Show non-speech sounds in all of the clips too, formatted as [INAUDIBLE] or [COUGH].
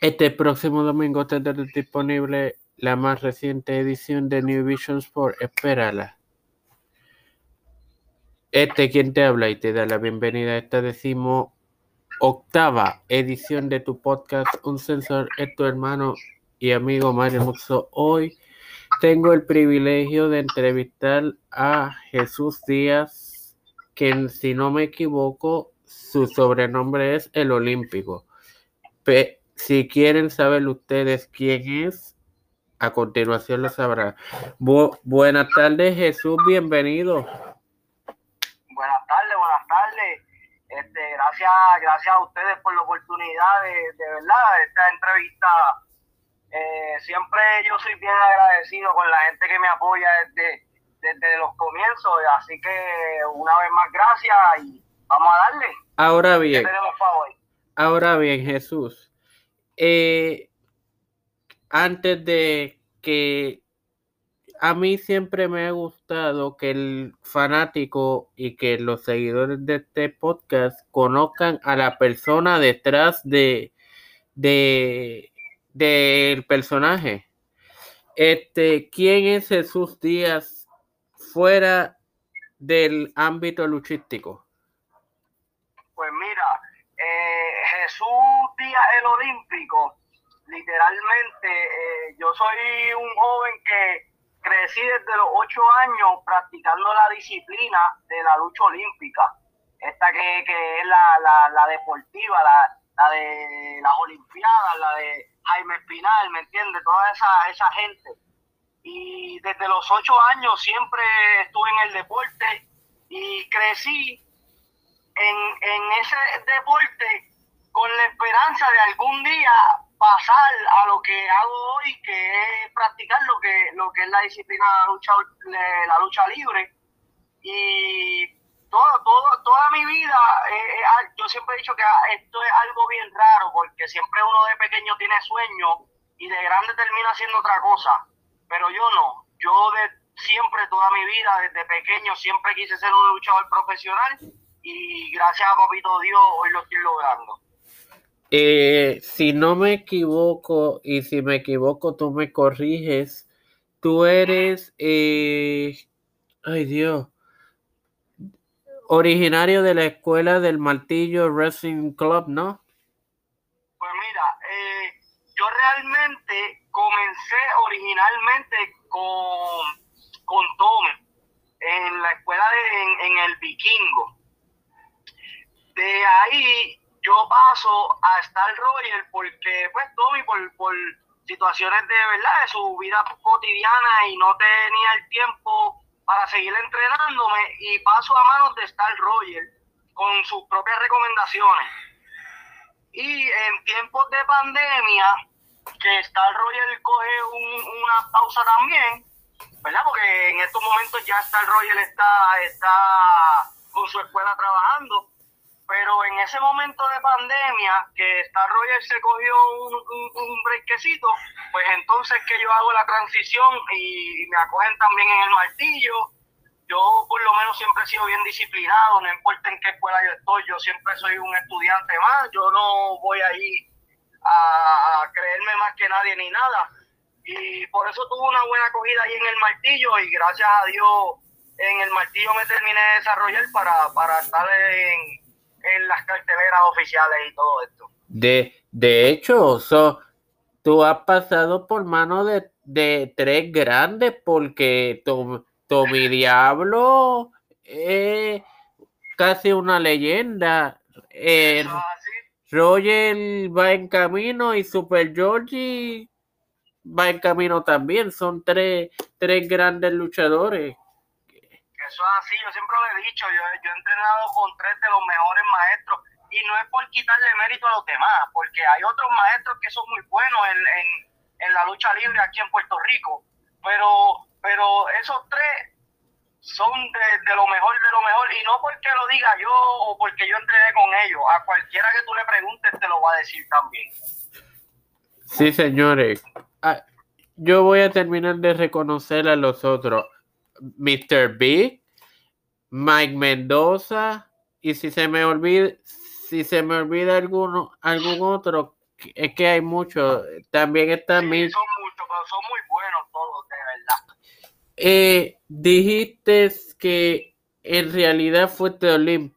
Este próximo domingo tendrá disponible la más reciente edición de New Vision Sport. Espérala. Este quien te habla y te da la bienvenida a esta decimo octava edición de tu podcast Un Sensor es tu hermano y amigo Mario Muxo. Hoy tengo el privilegio de entrevistar a Jesús Díaz, quien si no me equivoco, su sobrenombre es el Olímpico. si quieren saber ustedes quién es, a continuación lo sabrán. buenas tardes Jesús, bienvenido. Buenas tardes, buenas tardes. Este, gracias, gracias a ustedes por la oportunidad de, de verdad esta entrevista eh, siempre yo soy bien agradecido con la gente que me apoya desde, desde los comienzos, así que una vez más gracias y vamos a darle. Ahora bien, ahora bien Jesús, eh, antes de que a mí siempre me ha gustado que el fanático y que los seguidores de este podcast conozcan a la persona detrás de, de del personaje. Este, ¿quién es Jesús Díaz fuera del ámbito luchístico? Pues mira, eh, Jesús Díaz el Literalmente, eh, yo soy un joven que crecí desde los ocho años practicando la disciplina de la lucha olímpica, esta que, es la, la, la deportiva, la, la de las Olimpiadas, la de Jaime Espinal, ¿me entiendes? Toda esa, esa gente. Y desde los ocho años siempre estuve en el deporte y crecí en, en ese deporte con la esperanza de algún día pasar a lo que hago hoy, que es practicar lo que, lo que es la disciplina de la lucha, la lucha libre. Y todo, todo, toda mi vida, eh, eh, yo siempre he dicho que esto es algo bien raro, porque siempre uno de pequeño tiene sueños y de grande termina haciendo otra cosa, pero yo no, yo de siempre, toda mi vida, desde pequeño, siempre quise ser un luchador profesional y gracias a Papito Dios hoy lo estoy logrando. Eh, si no me equivoco, y si me equivoco tú me corriges, tú eres, ay Dios, originario de la escuela del Martillo Wrestling Club, ¿no? Pues mira, eh, yo realmente comencé originalmente con, con Tom en la escuela de, en, el Vikingo. De ahí yo paso a Star Royal porque pues Tommy por, por situaciones de verdad de su vida cotidiana y no tenía el tiempo para seguir entrenándome y paso a manos de Star Roger con sus propias recomendaciones. Y en tiempos de pandemia, que Star Roger coge una pausa también, ¿verdad? Porque en estos momentos ya Star Roger está, está con su escuela trabajando pero en ese momento de pandemia que Star Roger se cogió un, un, brequecito, pues entonces que yo hago la transición y me acogen también en el martillo. Yo por lo menos siempre he sido bien disciplinado, no importa en qué escuela yo estoy, yo siempre soy un estudiante más, yo no voy ahí a, creerme más que nadie ni nada. Y por eso tuve una buena acogida ahí en el martillo y gracias a Dios en el martillo me terminé de desarrollar para, para estar en, en las carteleras oficiales y todo esto. De, de hecho, tú has pasado por mano de, de tres grandes porque Tommy [LAUGHS] Diablo es casi una leyenda. Roger va en camino y Super Georgie va en camino también. Son tres, tres grandes luchadores. Eso es así, yo siempre lo he dicho, yo, yo he entrenado con tres de los mejores maestros y no es por quitarle mérito a los demás, porque hay otros maestros que son muy buenos en, en, la lucha libre aquí en Puerto Rico, pero, pero esos tres son de, lo mejor de lo mejor y no porque lo diga yo o porque yo entrené con ellos, a cualquiera que tú le preguntes te lo va a decir también. Sí, señores. Ah, yo voy a terminar de reconocer a los otros. Mr. Big, Mike Mendoza, y si se me olvida, si se me olvida alguno, algún otro, es que hay muchos. También está Sí, mi. son muchos, pero son muy buenos todos, de verdad. Eh, dijiste que en realidad fuiste olim-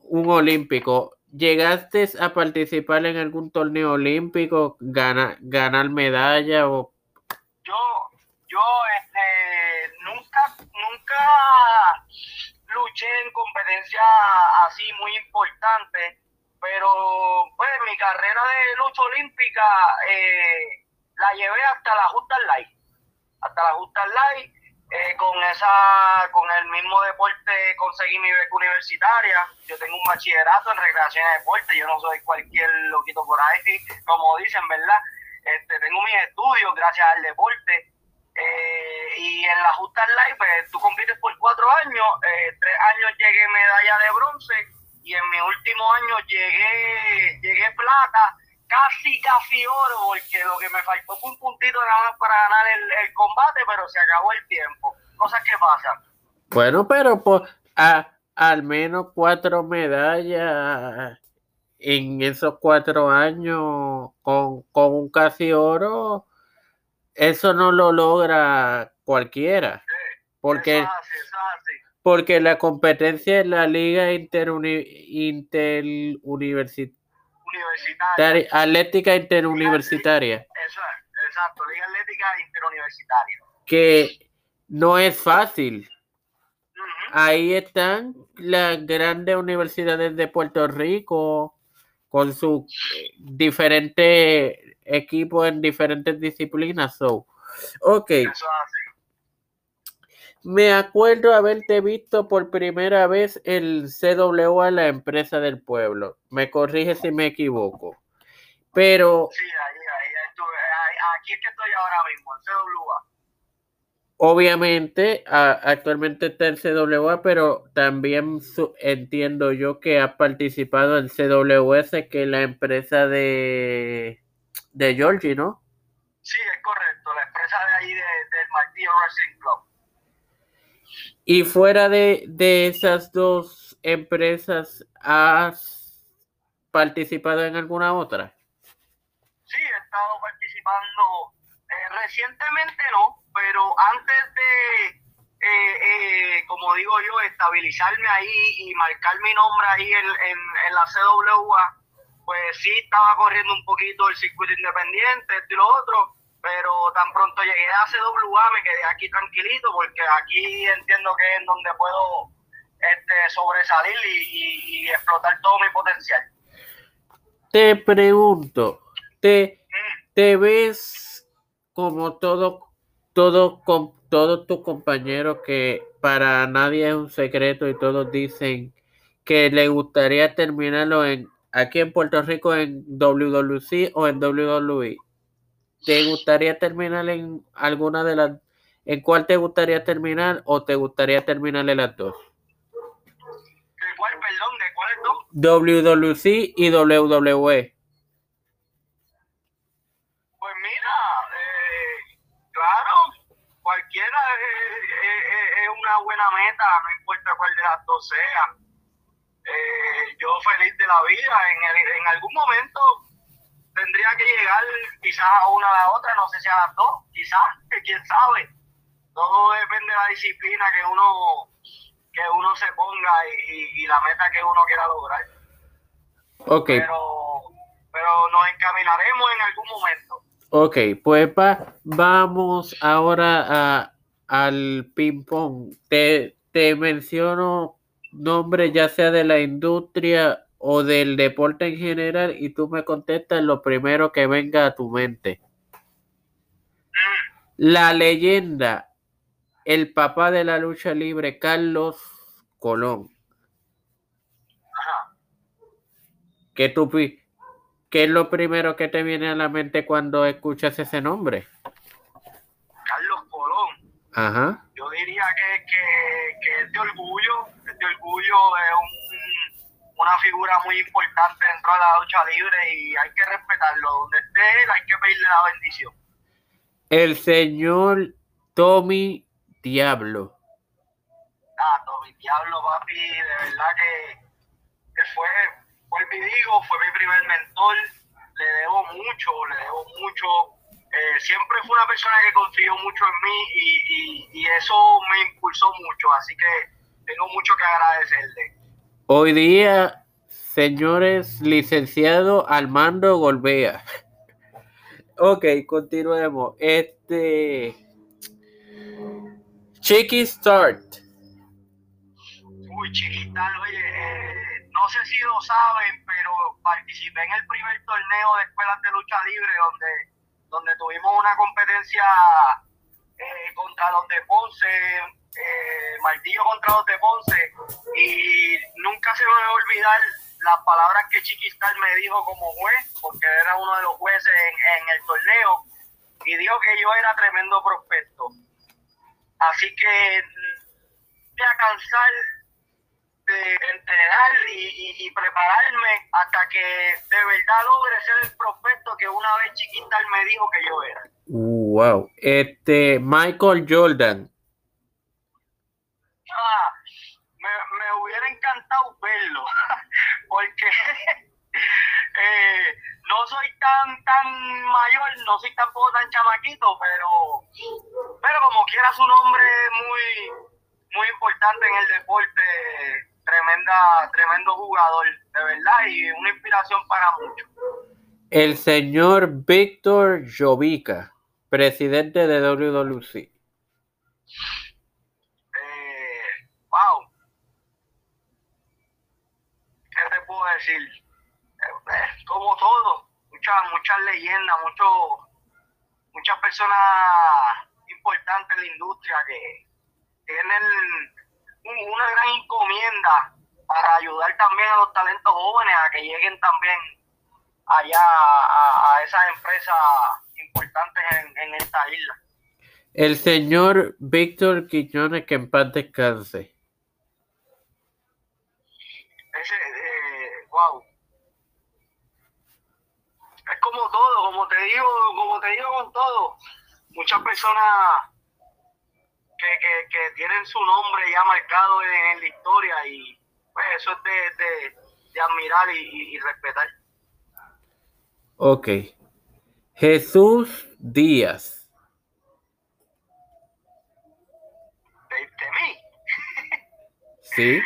un olímpico. ¿Llegaste a participar en algún torneo olímpico, gana- ganar medalla o Yo, yo, este, luché en competencia así muy importante, pero pues mi carrera de lucha olímpica eh, la llevé hasta la Justa Light, hasta la Justa Light, eh, con esa, con el mismo deporte conseguí mi beca universitaria, yo tengo un bachillerato en recreación y deporte, yo no soy cualquier loquito por ahí, como dicen, ¿verdad? Este, tengo mis estudios gracias al deporte, eh, y en la Justa Life, pues, tú compites por cuatro años, eh, tres años llegué medalla de bronce y en mi último año llegué, llegué plata, casi, casi oro, porque lo que me faltó fue un puntito nada más para ganar el, el combate, pero se acabó el tiempo. Cosas que pasan. Bueno, pero pues a- al menos cuatro medallas en esos cuatro años con, con un casi oro, eso no lo logra cualquiera. Porque, Eso eso porque la competencia en la liga interuni, interuniversitaria, Universitaria. atlética interuniversitaria, Eso es, exacto, Liga Atlética Interuniversitaria. que no es fácil. Ahí están las grandes universidades de Puerto Rico con sus eh, diferentes equipos en diferentes disciplinas. So, ok, me acuerdo haberte visto por primera vez el CWA, la empresa del pueblo. Me corrige si me equivoco. Pero Sí, ahí, ahí estuve. Ahí- aquí es que estoy ahora mismo, en CWA. Obviamente a- actualmente está el CWA, pero también su- entiendo yo que has participado en CWS, que es la empresa de, de Georgie, ¿no? Sí, es correcto, la empresa de ahí de- del Martillo Wrestling Club. Y fuera de, de esas dos empresas, ¿has participado en alguna otra? Sí, he estado participando eh, recientemente, no, pero antes de, eh, eh, como digo yo, estabilizarme ahí y marcar mi nombre ahí en, en, en la CWA, pues sí estaba corriendo un poquito el circuito independiente, esto y lo otro, pero tan pronto llegué a CWA me quedé aquí tranquilito porque aquí entiendo que es donde puedo este, sobresalir y, y- y explotar todo mi potencial. Te pregunto, ¿te, Mm. te ves como todo, todo, con todos tus compañeros que para nadie es un secreto y todos dicen que le gustaría terminarlo en aquí en Puerto Rico en WWC o en WWE? ¿Te gustaría terminar en alguna de las, en cuál te gustaría terminar o te gustaría terminar en las dos? ¿De cuál, perdón? ¿De cuáles dos? WWC y WWE. Pues mira, eh, claro, cualquiera es, es- es- es una buena meta, no importa cuál de las dos sea. Eh, yo feliz de la vida, en, el- en algún momento tendría que llegar quizás a una a la otra, no sé si a las dos, quizás, quién sabe. Todo depende de la disciplina que uno que uno se ponga y, y- la meta que uno quiera lograr. Ok, Pero, pero nos encaminaremos en algún momento. ok, pues va- vamos ahora a, al ping pong. Te, te menciono nombres ya sea de la industria o del deporte en general y tú me contestas lo primero que venga a tu mente. La leyenda, el papá de la lucha libre, Carlos Colón. ¿Qué, tú, ¿Qué es lo primero que te viene a la mente cuando escuchas ese nombre? Ajá. yo diría que, que, que es de orgullo, es de orgullo, es un- una figura muy importante dentro de la lucha libre y hay que respetarlo. Donde esté él, hay que pedirle la bendición. El señor Tommy Diablo. Ah, Tommy Diablo, papi, de verdad que, que fue, vuelvo y digo, fue mi primer mentor, le debo mucho, le debo mucho. Eh, siempre fue una persona que confió mucho en mí y, y, eso me impulsó mucho, así que tengo mucho que agradecerle. Hoy día, señores, licenciado Armando Golbea. [LAUGHS] Ok, continuemos. Este. Chiqui Start. Uy, Chiquistar, oye, eh, no sé si lo saben, pero participé en el primer torneo de escuelas de lucha libre donde, donde tuvimos una competencia eh, contra los de Ponce, eh, Martillo contra los de Ponce, y nunca se me va a olvidar las palabras que Chiquistar me dijo como juez, porque era uno de los jueces en, el torneo, y dijo que yo era tremendo prospecto. Así que voy a cansar de entrenar y, prepararme hasta que de verdad logre ser el prospecto que una vez Chiquistar me dijo que yo era. Wow. Este, Michael Jordan. Ah, me, hubiera encantado verlo, [LAUGHS] porque [LAUGHS] eh, no soy tan tan mayor, no soy tampoco tan chamaquito, pero pero como quiera su nombre muy muy importante en el deporte, tremendo jugador, de verdad y una inspiración para muchos. El señor Víctor Jovica, presidente de WWC. decir, eh, eh, como todo, muchas, muchas leyendas, muchos, muchas personas importantes de la industria que tienen una gran encomienda para ayudar también a los talentos jóvenes a que lleguen también allá a, esas empresas importantes en, esta isla. El señor Víctor Quiñones, que en paz descanse. Ese, wow. Es como todo, como te digo, como te digo con todo. Muchas personas que, que, tienen su nombre ya marcado en, la historia y pues eso es de, de, admirar y, respetar. Ok. Jesús Díaz. ¿De, mí? [LAUGHS] sí.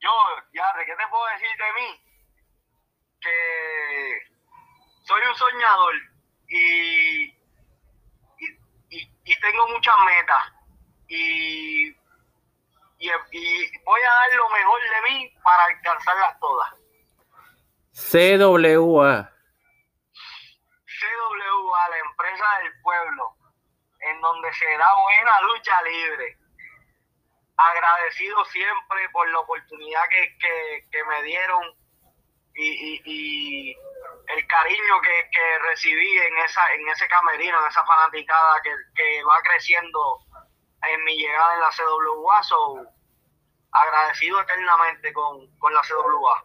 Yo, ya, ¿de qué te puedo decir de mí? Que soy un soñador y, y, tengo muchas metas y, y, voy a dar lo mejor de mí para alcanzarlas todas. CWA. CWA, la empresa del pueblo, en donde se da buena lucha libre agradecido siempre por la oportunidad que, me dieron y, el cariño que, recibí en esa en ese camerino, en esa fanaticada que, va creciendo en mi llegada en la CWA. So, agradecido eternamente con, con la CWA.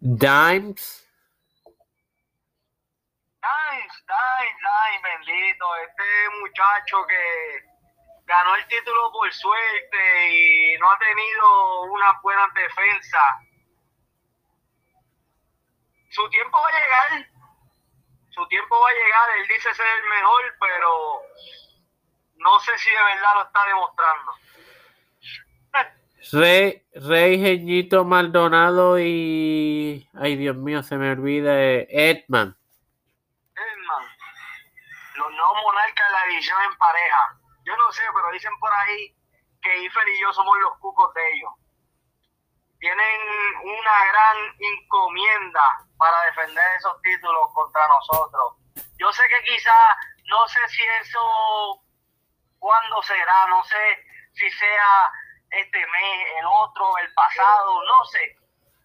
Dimes. Dimes, Dimes, Dimes, bendito. Este muchacho que ganó el título por suerte y no ha tenido una buena defensa. Su tiempo va a llegar, su tiempo va a llegar, él dice ser el mejor, pero no sé si de verdad lo está demostrando. Rey, Rey Geñito Maldonado y. Ay, Dios mío, se me olvida. Edman. Edman. Los nuevos monarcas de la división en pareja. Yo no sé, pero dicen por ahí que Ifer y yo somos los cucos de ellos. Tienen una gran encomienda para defender esos títulos contra nosotros. Yo sé que quizás, no sé si eso, cuándo será, no sé si sea este mes, el otro, el pasado, no sé.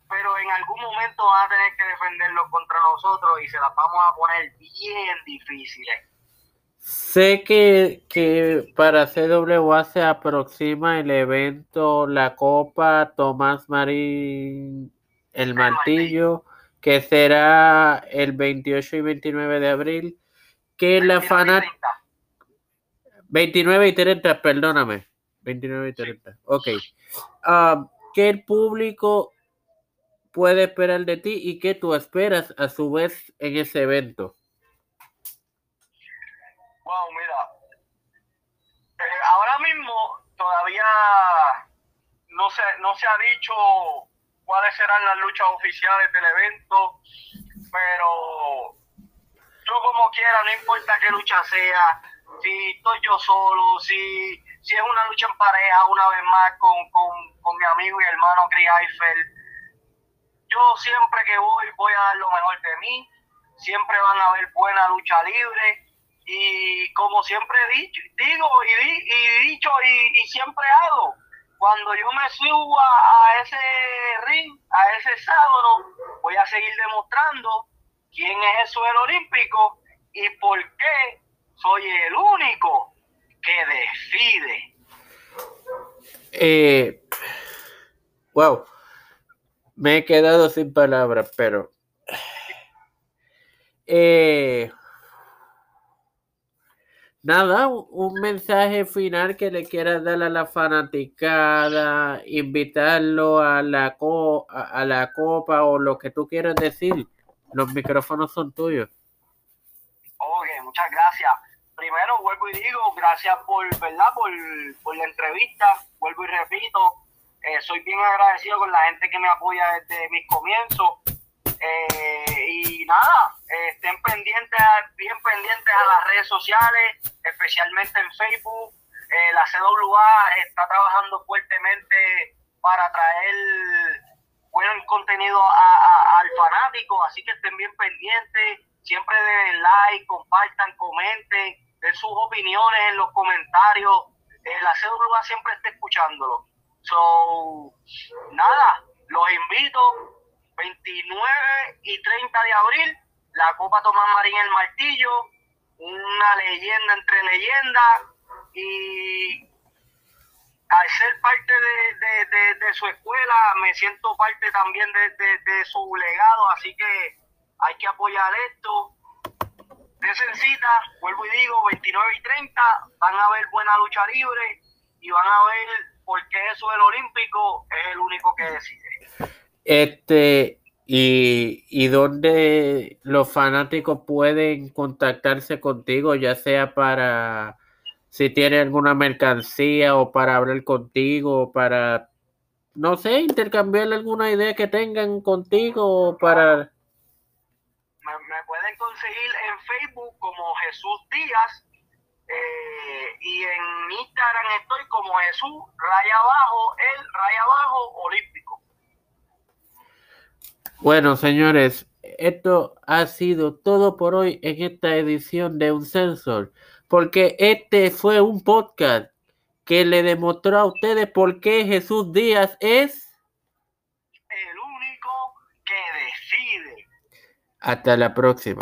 Pero en algún momento van a tener que defenderlo contra nosotros y se las vamos a poner bien difíciles. Sé que, que para CWA se aproxima el evento, la Copa Tomás Marín, el Martillo, que será el 28 y 29 de abril. Que la fanática. 29 y 30, perdóname. 29 y 30. Ok. Ah, que el público puede esperar de ti y qué tú esperas a su vez en ese evento? Wow, mira, eh, ahora mismo todavía no se, no se ha dicho cuáles serán las luchas oficiales del evento, pero yo como quiera, no importa qué lucha sea, si estoy yo solo, si, si es una lucha en pareja una vez más con, con, con mi amigo y hermano Chris Eiffel, yo siempre que voy voy a dar lo mejor de mí, siempre van a haber buena lucha libre. Y como siempre he dicho, digo y, di, y dicho y, y, siempre hago, cuando yo me subo a, ese ring, a ese sábado, voy a seguir demostrando quién es el suelo olímpico y por qué soy el único que decide. Eh, wow me he quedado sin palabras, pero... Eh, nada, un mensaje final que le quieras dar a la fanaticada, invitarlo a la, a la copa o lo que tú quieras decir. Los micrófonos son tuyos. Ok, muchas gracias. Primero vuelvo y digo, gracias por, ¿verdad? Por, por la entrevista. Vuelvo y repito, eh, soy bien agradecido con la gente que me apoya desde mis comienzos. Eh, y nada, eh, estén pendientes, bien pendientes a las redes sociales, especialmente en Facebook. la CWA está trabajando fuertemente para traer buen contenido al fanático, así que estén bien pendientes. Siempre den like, compartan, comenten, den sus opiniones en los comentarios. la CWA siempre está escuchándolo. So, nada, los invito 29 y 30 de abril, la Copa Tomás Marín el Martillo, una leyenda entre leyendas y al ser parte de, su escuela me siento parte también de, su legado, así que hay que apoyar esto. Desen cita, vuelvo y digo, 29 y 30, van a ver buena lucha libre y van a ver porque eso el olímpico es el único que decide. Este, y, y dónde los fanáticos pueden contactarse contigo, ya sea para si tiene alguna mercancía o para hablar contigo o para, no sé, intercambiar alguna idea que tengan contigo o para... Me, me pueden conseguir en Jesús Díaz eh, y en Instagram estoy como Jesús, raya abajo, el raya abajo, olímpico. Bueno, señores, esto ha sido todo por hoy en esta edición de Un Sensor, porque este fue un podcast que le demostró a ustedes por qué Jesús Díaz es el único que decide. Hasta la próxima.